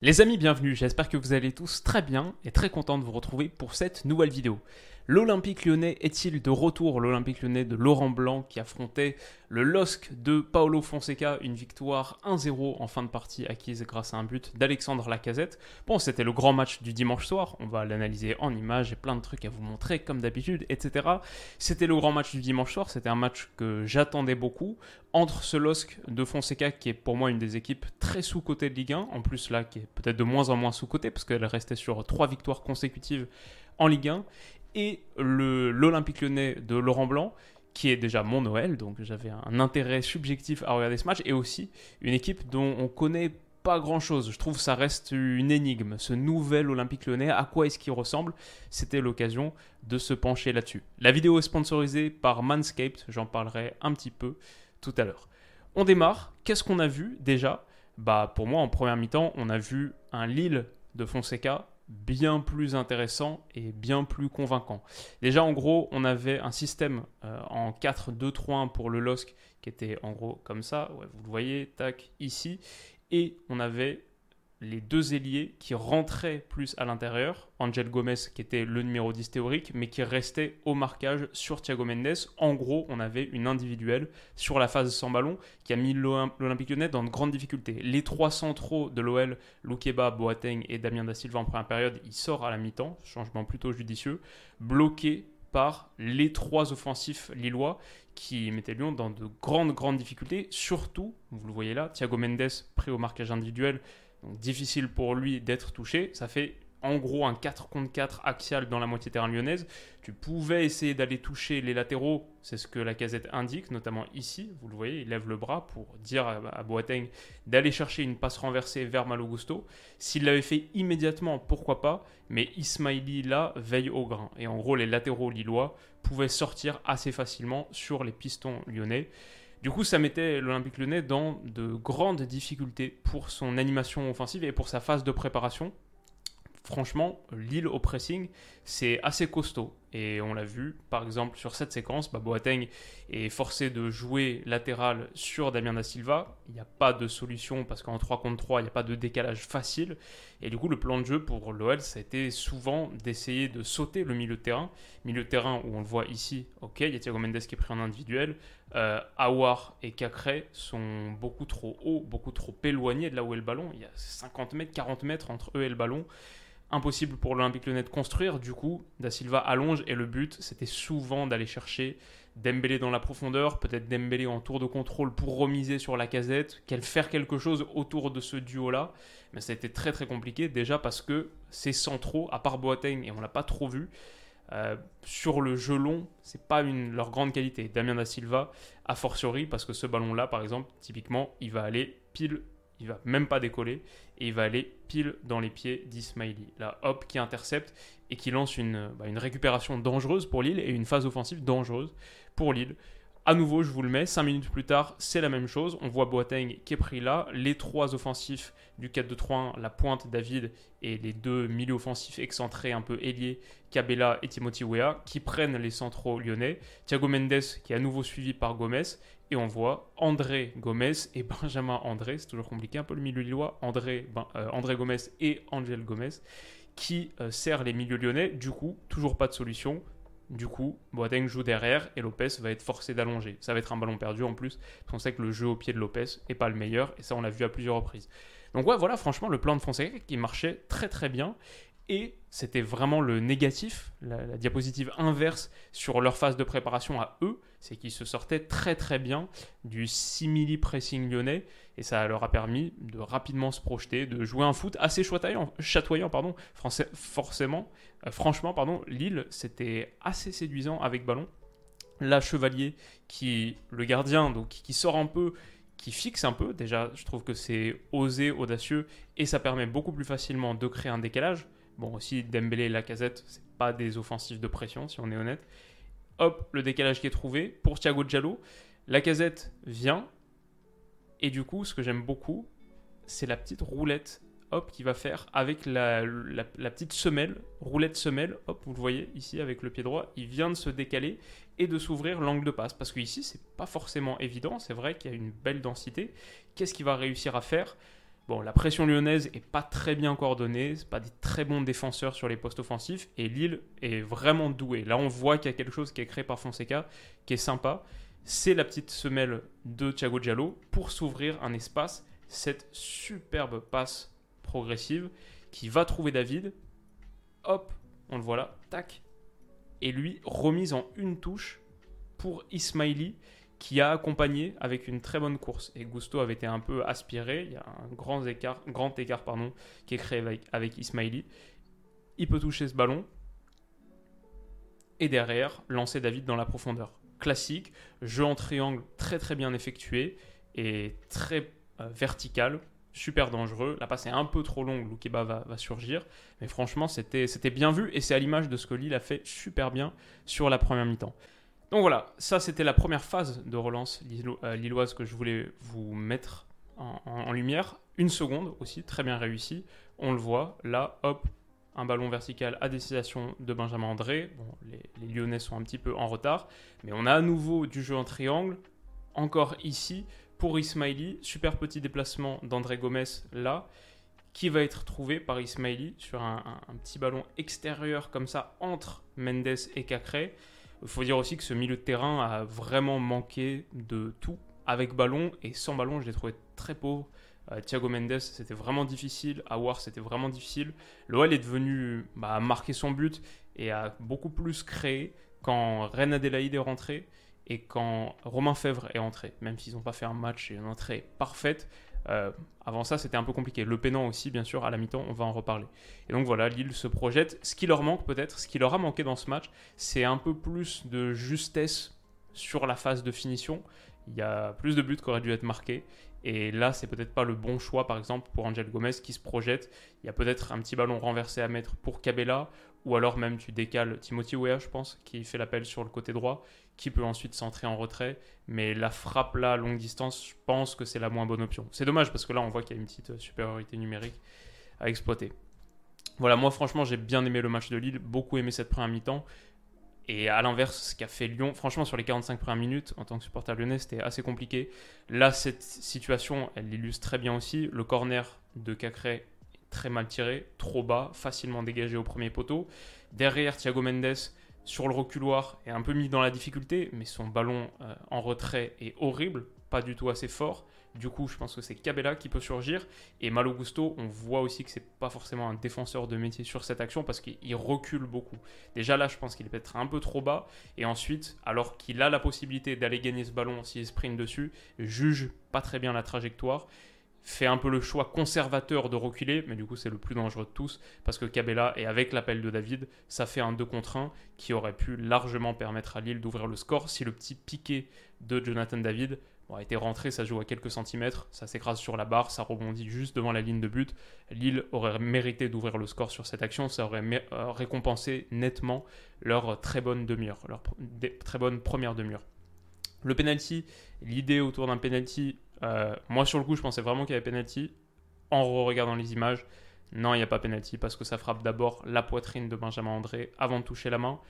Les amis, bienvenue. J'espère que vous allez tous très bien et très content de vous retrouver pour cette nouvelle vidéo. L'Olympique lyonnais est-il de retour? L'Olympique lyonnais de Laurent Blanc qui affrontait le LOSC de Paolo Fonseca, une victoire 1-0 en fin de partie acquise grâce à un but d'Alexandre Lacazette. Bon, c'était le grand match du dimanche soir, on va l'analyser en images, et plein de trucs à vous montrer comme d'habitude, etc. C'était le grand match du dimanche soir, c'était un match que j'attendais beaucoup, entre ce LOSC de Fonseca qui est pour moi une des équipes très sous-cotées de Ligue 1, en plus là qui est peut-être de moins en moins sous-cotée parce qu'elle restait sur trois victoires consécutives en Ligue 1, et l'Olympique lyonnais de Laurent Blanc, qui est déjà mon Noël, donc j'avais un intérêt subjectif à regarder ce match, et aussi une équipe dont on connaît pas grand chose. Je trouve que ça reste une énigme. Ce nouvel Olympique lyonnais, à quoi est-ce qu'il ressemble? C'était l'occasion de se pencher là-dessus. La vidéo est sponsorisée par Manscaped, j'en parlerai un petit peu tout à l'heure. On démarre. Qu'est-ce qu'on a vu déjà? Bah pour moi en première mi-temps, on a vu un Lille de Fonseca bien plus intéressant et bien plus convaincant. Déjà, en gros, on avait un système euh, en 4-2-3-1 pour le LOSC qui était en gros comme ça. vous le voyez, tac, ici. Et on avait les deux ailiers qui rentraient plus à l'intérieur. Angel Gomez, qui était le numéro 10 théorique, mais qui restait au marquage sur Thiago Mendes. En gros, on avait une individuelle sur la phase sans ballon qui a mis l'Olympique lyonnais dans de grandes difficultés. Les trois centraux de l'OL, Loukeba, Boateng et Damien Da Silva en première période, il sort à la mi-temps, changement plutôt judicieux, bloqué par les trois offensifs lillois qui mettaient Lyon dans de grandes, grandes difficultés. Surtout, vous le voyez là, Thiago Mendes pris au marquage individuel, donc difficile pour lui d'être touché. Ça fait en gros un 4 contre 4 axial dans la moitié terrain lyonnaise. Tu pouvais essayer d'aller toucher les latéraux, c'est ce que la casette indique, notamment ici, vous le voyez, il lève le bras pour dire à Boateng d'aller chercher une passe renversée vers Malogusto. S'il l'avait fait immédiatement, pourquoi pas, mais Ismaili là veille au grain. Et en gros, les latéraux lillois pouvaient sortir assez facilement sur les pistons lyonnais. Du coup, ça mettait l'Olympique lyonnais dans de grandes difficultés pour son animation offensive et pour sa phase de préparation. Franchement, Lille au pressing, c'est assez costaud. Et on l'a vu, par exemple, sur cette séquence, bah, Boateng est forcé de jouer latéral sur Damien Da Silva. Il n'y a pas de solution parce qu'en 3 contre 3, il n'y a pas de décalage facile. Et du coup, le plan de jeu pour l'OL, ça a été souvent d'essayer de sauter le milieu de terrain. Milieu de terrain où on le voit ici, ok, il y a Thiago Mendes qui est pris en individuel. Euh, Awar et Cacré sont beaucoup trop hauts, beaucoup trop éloignés de là où est le ballon. Il y a 50 mètres, 40 mètres entre eux et le ballon impossible pour l'Olympique Lyonnais de construire. Du coup, Da Silva allonge et le but, c'était souvent d'aller chercher Dembélé dans la profondeur, peut-être Dembélé en tour de contrôle pour remiser sur la casette, qu'elle faire quelque chose autour de ce duo-là. Mais ça a été très très compliqué déjà parce que ces centraux, à part Boateng, et on l'a pas trop vu, euh, sur le jeu long, c'est pas une, leur grande qualité. Damien Da Silva, a fortiori, parce que ce ballon-là, par exemple, typiquement, il va aller pile il va même pas décoller et il va aller pile dans les pieds d'Ismaili. Là, hop, qui intercepte et qui lance une, bah, une récupération dangereuse pour Lille et une phase offensive dangereuse pour Lille. À nouveau, je vous le mets, 5 minutes plus tard, c'est la même chose. On voit Boateng qui est pris là. Les trois offensifs du 4-2-3-1, la pointe David et les deux milieux offensifs excentrés un peu ailiers, Cabella et Timothy Weah, qui prennent les centraux lyonnais. Thiago Mendes qui est à nouveau suivi par Gomez. Et on voit André Gomez et Benjamin André, c'est toujours compliqué un peu le milieu lillois, André, ben, euh, Gomez et Angel Gomez, qui euh, sert les milieux lyonnais. Du coup, toujours pas de solution. Du coup, Boateng joue derrière et Lopez va être forcé d'allonger. Ça va être un ballon perdu en plus, parce qu'on sait que le jeu au pied de Lopez est pas le meilleur, et ça on l'a vu à plusieurs reprises. Donc ouais, voilà, franchement, le plan de Fonseca qui marchait très très bien, et c'était vraiment le négatif, la, diapositive inverse sur leur phase de préparation à eux, c'est qu'ils se sortaient très très bien du simili pressing lyonnais et ça leur a permis de rapidement se projeter, de jouer un foot assez chatoyant, pardon, français, forcément, euh, franchement pardon, Lille c'était assez séduisant avec ballon. La Chevalier qui le gardien donc qui sort un peu qui fixe un peu. Déjà, je trouve que c'est osé, audacieux, et ça permet beaucoup plus facilement de créer un décalage. Bon, aussi, Dembélé et Lacazette, c'est pas des offensifs de pression, si on est honnête. Hop, le décalage qui est trouvé pour Thiago Giallo. Lacazette vient, et du coup, ce que j'aime beaucoup, c'est la petite roulette hop, qui va faire avec la, petite semelle, roulette semelle, hop, vous le voyez ici avec le pied droit, il vient de se décaler et de s'ouvrir l'angle de passe. Parce que ici, c'est pas forcément évident, c'est vrai qu'il y a une belle densité. Qu'est-ce qu'il va réussir à faire? Bon, la pression lyonnaise est pas très bien coordonnée, c'est pas des très bons défenseurs sur les postes offensifs, et Lille est vraiment doué. Là, on voit qu'il y a quelque chose qui est créé par Fonseca, qui est sympa. C'est la petite semelle de Thiago Giallo pour s'ouvrir un espace. Cette superbe passe progressive qui va trouver David. Hop, on le voit là, tac. Et lui, remise en une touche pour Ismaili qui a accompagné avec une très bonne course. Et Gusto avait été un peu aspiré. Il y a un grand écart, grand écart pardon, qui est créé avec, avec Ismaili. Il peut toucher ce ballon. Et derrière, lancer David dans la profondeur. Classique, jeu en triangle très très bien effectué et très euh, vertical super dangereux. La passe est un peu trop longue, Loukeba va, va surgir. Mais franchement, c'était bien vu et c'est à l'image de ce que Lille a fait super bien sur la première mi-temps. Donc voilà, ça c'était la première phase de relance euh, lilloise que je voulais vous mettre en, lumière. Une seconde aussi, très bien réussi. On le voit, là, hop, un ballon vertical à destination de Benjamin André. Les, Lyonnais sont un petit peu en retard, mais on a à nouveau du jeu en triangle. Encore ici, pour Ismaili. Super petit déplacement d'André Gomez là, qui va être trouvé par Ismaili sur un, petit ballon extérieur comme ça entre Mendes et Cacré. Il faut dire aussi que ce milieu de terrain a vraiment manqué de tout. Avec ballon et sans ballon, je l'ai trouvé très pauvre. Euh, Thiago Mendes, c'était vraiment difficile. Awar, c'était vraiment difficile. L'OL est devenu bah, marquer son but et a beaucoup plus créé quand Ren Adelaide est rentré et quand Romain Fèvre est entré, même s'ils n'ont pas fait un match et une entrée parfaite, euh, avant ça c'était un peu compliqué. Le Pénant aussi, bien sûr, à la mi-temps, on va en reparler. Et donc voilà, Lille se projette. Ce qui leur manque peut-être, ce qui leur a manqué dans ce match, c'est un peu plus de justesse sur la phase de finition. Il y a plus de buts qui auraient dû être marqués. Et là, c'est peut-être pas le bon choix, par exemple, pour Angel Gomez qui se projette. Il y a peut-être un petit ballon renversé à mettre pour Cabella, ou alors même tu décales Timothy Weah, je pense, qui fait l'appel sur le côté droit, qui peut ensuite centrer en retrait. Mais la frappe là, longue distance, je pense que c'est la moins bonne option. C'est dommage parce que là, on voit qu'il y a une petite euh, supériorité numérique à exploiter. Voilà, moi franchement, j'ai bien aimé le match de Lille, beaucoup aimé cette première mi-temps. Et à l'inverse, ce qu'a fait Lyon, franchement, sur les 45 premières minutes, en tant que supporter lyonnais, c'était assez compliqué. Là, cette situation, elle l'illustre très bien aussi. Le corner de Cacré très mal tiré, trop bas, facilement dégagé au premier poteau. Derrière, Thiago Mendes sur le reculoir est un peu mis dans la difficulté, mais son ballon euh, en retrait est horrible, pas du tout assez fort. Du coup, je pense que c'est Cabella qui peut surgir. Et Malo Gusto, on voit aussi que c'est pas forcément un défenseur de métier sur cette action parce qu'il recule beaucoup. Déjà là, je pense qu'il est peut-être un peu trop bas. Et ensuite, alors qu'il a la possibilité d'aller gagner ce ballon s'il sprint dessus, juge pas très bien la trajectoire fait un peu le choix conservateur de reculer, mais du coup c'est le plus dangereux de tous, parce que Cabella, et avec l'appel de David, ça fait un 2 contre 1 qui aurait pu largement permettre à Lille d'ouvrir le score si le petit piqué de Jonathan David a été rentré, ça joue à quelques centimètres, ça s'écrase sur la barre, ça rebondit juste devant la ligne de but. Lille aurait mérité d'ouvrir le score sur cette action, ça aurait euh, récompensé nettement leur très bonne demi-heure, leur très bonne première demi-heure. Le penalty, l'idée autour d'un penalty, euh, moi sur le coup je pensais vraiment qu'il y avait penalty. En regardant les images, non il n'y a pas penalty parce que ça frappe d'abord la poitrine de Benjamin André avant de toucher la main.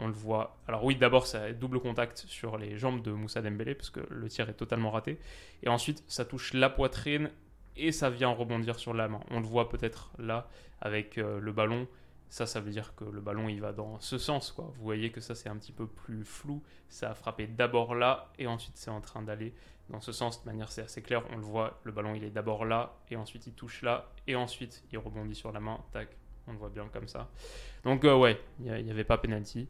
On le voit. Alors oui, d'abord ça double contact sur les jambes de Moussa Dembélé parce que le tir est totalement raté. Et ensuite ça touche la poitrine et ça vient rebondir sur la main. On le voit peut-être là avec euh, le ballon. Ça, ça veut dire que le ballon il va dans ce sens. Quoi. Vous voyez que ça c'est un petit peu plus flou. Ça a frappé d'abord là et ensuite c'est en train d'aller dans ce sens. De manière c'est assez clair. On le voit, le ballon il est d'abord là et ensuite il touche là et ensuite il rebondit sur la main. Tac, on le voit bien comme ça. Donc euh, ouais, il n'y avait pas penalty.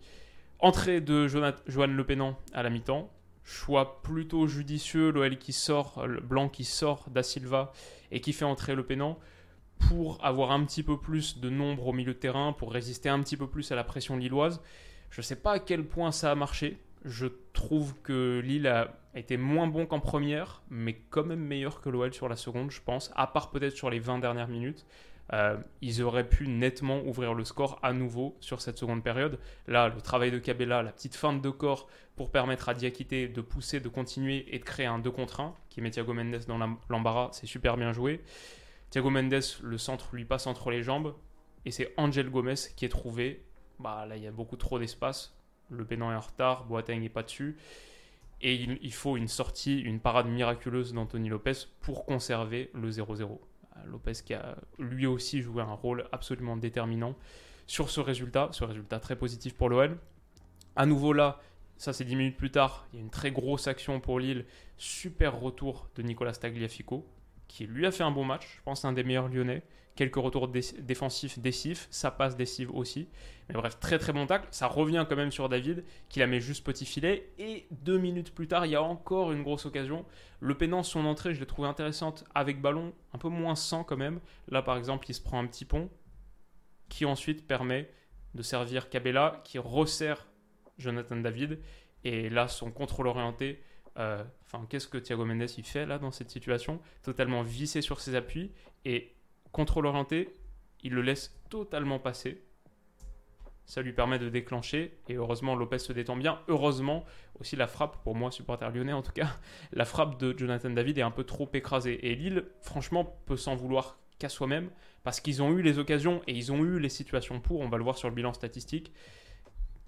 Entrée de Johan Le Pénan à la mi-temps. Choix plutôt judicieux, l'OL qui sort, le Blanc qui sort Da Silva et qui fait entrer Le Pénan pour avoir un petit peu plus de nombre au milieu de terrain, pour résister un petit peu plus à la pression lilloise. Je ne sais pas à quel point ça a marché, Je trouve que Lille a été moins bon qu'en première, mais quand même meilleur que l'OL sur la seconde, je pense, à part peut-être sur les 20 dernières minutes. Euh, ils auraient pu nettement ouvrir le score à nouveau sur cette seconde période. Là, le travail de Cabella, la petite feinte de corps pour permettre à Diakité de pousser, de continuer et de créer un 2 contre 1 qui met Thiago Mendes dans l'embarras, c'est super bien joué. Thiago Mendes, le centre lui passe entre les jambes et c'est Angel Gomez qui est trouvé. Bah, là, il y a beaucoup trop d'espace. Le pénal est en retard, Boateng n'est pas dessus. Et il, faut une sortie, une parade miraculeuse d'Anthony Lopez pour conserver le 0-0. Lopez qui a lui aussi joué un rôle absolument déterminant sur ce résultat, ce résultat très positif pour l'OL. À nouveau là, ça c'est 10 minutes plus tard, il y a une très grosse action pour Lille, super retour de Nicolas Tagliafico, qui lui a fait un bon match, je pense un des meilleurs lyonnais, quelques retours défensifs décisifs, ça passe décisive aussi. Mais bref, très très bon tacle. Ça revient quand même sur David, qui la met juste petit filet. Et deux minutes plus tard, il y a encore une grosse occasion. Le pénant, son entrée, je l'ai trouvé intéressante avec ballon, un peu moins sans quand même. Là, par exemple, il se prend un petit pont, qui ensuite permet de servir Cabella, qui resserre Jonathan David. Et là, son contrôle orienté, enfin, qu'est-ce que Thiago Mendes il fait là dans cette situation? Totalement vissé sur ses appuis et contrôle orienté, il le laisse totalement passer. Ça lui permet de déclencher et heureusement Lopez se détend bien. Heureusement aussi la frappe, pour moi supporter lyonnais en tout cas, la frappe de Jonathan David est un peu trop écrasée. Et Lille franchement peut s'en vouloir qu'à soi-même parce qu'ils ont eu les occasions et ils ont eu les situations pour, on va le voir sur le bilan statistique,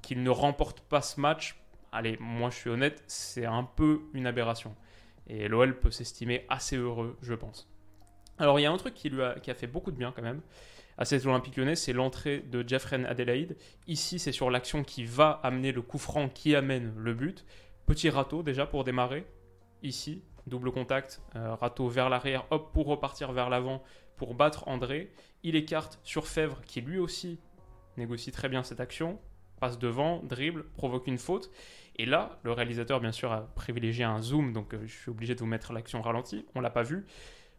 qu'ils ne remportent pas ce match. Allez, moi je suis honnête, c'est un peu une aberration. Et l'OL peut s'estimer assez heureux, je pense. Alors il y a un truc qui lui a, fait beaucoup de bien quand même à cet Olympique lyonnais, c'est l'entrée de Jeffrey Adelaide. Ici, c'est sur l'action qui va amener le coup franc qui amène le but. Petit râteau déjà pour démarrer. Ici, double contact, euh, râteau vers l'arrière, hop, pour repartir vers l'avant, pour battre André. Il écarte sur Fèvre, qui lui aussi négocie très bien cette action, passe devant, dribble, provoque une faute. Et là, le réalisateur, bien sûr, a privilégié un zoom, donc euh, je suis obligé de vous mettre l'action ralentie. On l'a pas vu.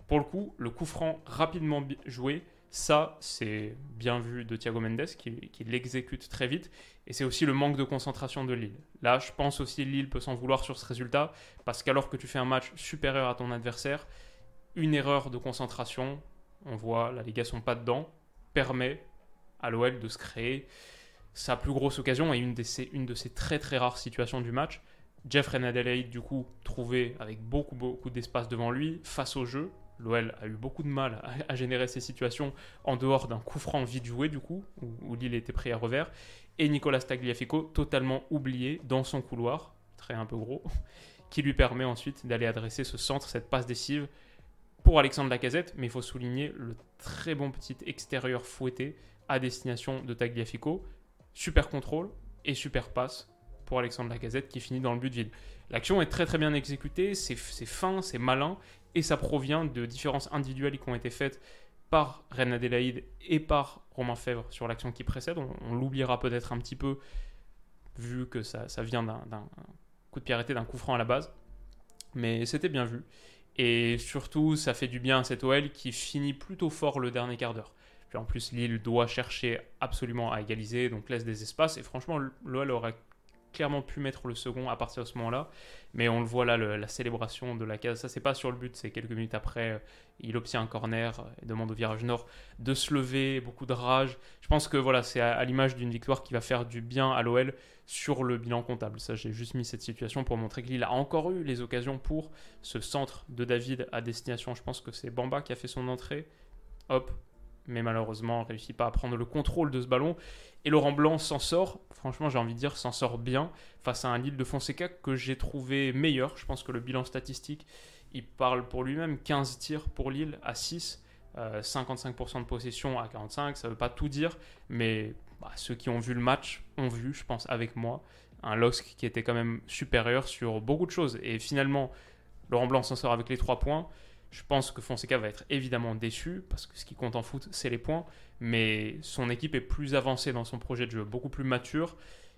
Pour le coup, le coup franc rapidement joué, ça, c'est bien vu de Thiago Mendes qui, l'exécute très vite. Et c'est aussi le manque de concentration de Lille. Là, je pense aussi Lille peut s'en vouloir sur ce résultat parce qu'alors que tu fais un match supérieur à ton adversaire, une erreur de concentration, on voit gars sont pas dedans, permet à l'OL de se créer sa plus grosse occasion et une de ces très très rares situations du match. Jeff Renadelaide, du coup, trouvé avec beaucoup beaucoup d'espace devant lui face au jeu, L'OL a eu beaucoup de mal à, générer ces situations en dehors d'un coup franc vite joué, du coup, où, Lille était pris à revers. Et Nicolas Tagliafico, totalement oublié dans son couloir, très un peu gros, qui lui permet ensuite d'aller adresser ce centre, cette passe décisive pour Alexandre Lacazette. Mais il faut souligner le très bon petit extérieur fouetté à destination de Tagliafico. Super contrôle et super passe pour Alexandre Lacazette qui finit dans le but vide. L'action est très très bien exécutée, c'est fin, c'est malin et ça provient de différences individuelles qui ont été faites par Reine Adélaïde et par Romain Fèvre sur l'action qui précède. On, l'oubliera peut-être un petit peu, vu que ça, vient d'un coup de pied arrêté, d'un coup franc à la base. Mais c'était bien vu. Et surtout, ça fait du bien à cette OL qui finit plutôt fort le dernier quart d'heure. En plus, Lille doit chercher absolument à égaliser, donc laisse des espaces. Et franchement, l'OL aurait clairement pu mettre le second à partir de ce moment-là. Mais on le voit là, la célébration de la case. Ça, c'est pas sur le but, c'est quelques minutes après. Euh, il obtient un corner et demande au virage nord de se lever, beaucoup de rage. Je pense que voilà, c'est à, l'image d'une victoire qui va faire du bien à l'OL sur le bilan comptable. Ça, j'ai juste mis cette situation pour montrer qu'il a encore eu les occasions pour ce centre de David à destination. Je pense que c'est Bamba qui a fait son entrée. Hop, mais malheureusement, réussit pas à prendre le contrôle de ce ballon. Et Laurent Blanc s'en sort, franchement j'ai envie de dire, s'en sort bien face à un Lille de Fonseca que j'ai trouvé meilleur. Je pense que le bilan statistique, il parle pour lui-même. 15 tirs pour Lille à 6, 55% euh, de possession à 45, ça ne veut pas tout dire, mais bah, ceux qui ont vu le match ont vu, je pense, avec moi, un LOSC qui était quand même supérieur sur beaucoup de choses. Et finalement, Laurent Blanc s'en sort avec les 3 points. Je pense que Fonseca va être évidemment déçu, parce que ce qui compte en foot, c'est les points, mais son équipe est plus avancée dans son projet de jeu, beaucoup plus mature.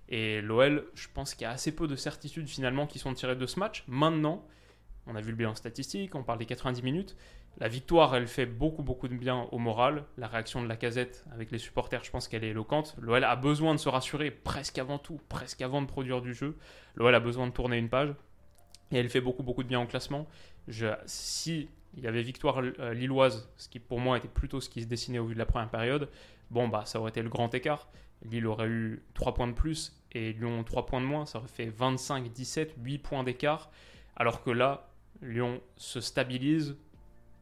Et l'OL, je pense qu'il y a assez peu de certitudes finalement qui sont tirées de ce match. Maintenant, on a vu le bilan statistique, on parle des 90 minutes, La victoire, elle fait beaucoup, beaucoup de bien au moral. La réaction de la casette avec les supporters, je pense qu'elle est éloquente. L'OL a besoin de se rassurer presque avant tout, presque avant de produire du jeu. L'OL a besoin de tourner une page. Et elle fait beaucoup, beaucoup de bien au classement. Si il y avait victoire euh, lilloise, ce qui pour moi était plutôt ce qui se dessinait au vu de la première période, bon, bah, ça aurait été le grand écart. Lille aurait eu 3 points de plus et Lyon 3 points de moins. Ça aurait fait 25, 17, 8 points d'écart. Alors que là, Lyon se stabilise,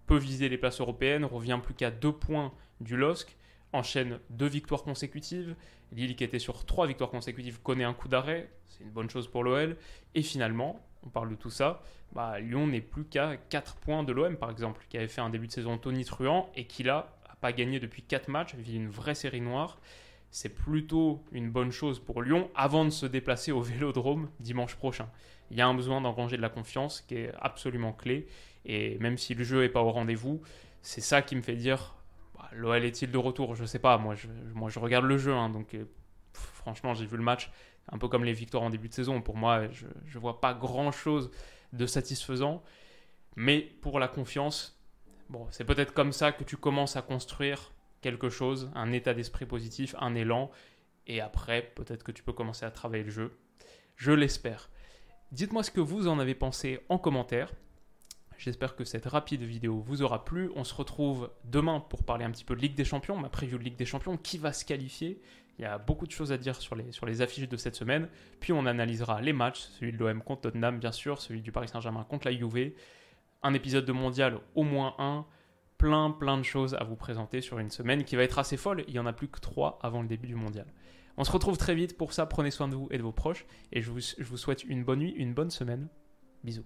peut viser les places européennes, revient plus qu'à 2 points du LOSC, enchaîne deux victoires consécutives. Lille, qui était sur 3 victoires consécutives, connaît un coup d'arrêt. C'est une bonne chose pour l'OL. Et finalement, on parle de tout ça, bah, Lyon n'est plus qu'à 4 points de l'OM, par exemple, qui avait fait un début de saison tonitruant et qui, là, n'a pas gagné depuis 4 matchs, vit une vraie série noire. C'est plutôt une bonne chose pour Lyon avant de se déplacer au Vélodrome dimanche prochain. Il y a un besoin d'engranger de la confiance qui est absolument clé. Et même si le jeu n'est pas au rendez-vous, c'est ça qui me fait dire bah, l'OL est-il de retour? Je sais pas. Moi, je, moi, je regarde le jeu. Hein, donc, euh, franchement, j'ai vu le match un peu comme les victoires en début de saison. Pour moi, je ne vois pas grand-chose de satisfaisant. Mais pour la confiance, bon, c'est peut-être comme ça que tu commences à construire quelque chose, un état d'esprit positif, un élan. Et après, peut-être que tu peux commencer à travailler le jeu. Je l'espère. Dites-moi ce que vous en avez pensé en commentaire. J'espère que cette rapide vidéo vous aura plu. On se retrouve demain pour parler un petit peu de Ligue des Champions, ma preview de Ligue des Champions, qui va se qualifier? Il y a beaucoup de choses à dire sur les, sur les affiches de cette semaine. Puis on analysera les matchs, celui de l'OM contre Tottenham bien sûr, celui du Paris Saint-Germain contre la Juve. Un épisode de mondial, au moins un. Plein, plein de choses à vous présenter sur une semaine qui va être assez folle. Il y en a plus que trois avant le début du mondial. On se retrouve très vite. Pour ça, prenez soin de vous et de vos proches. Et je vous, je vous souhaite une bonne nuit, une bonne semaine. Bisous.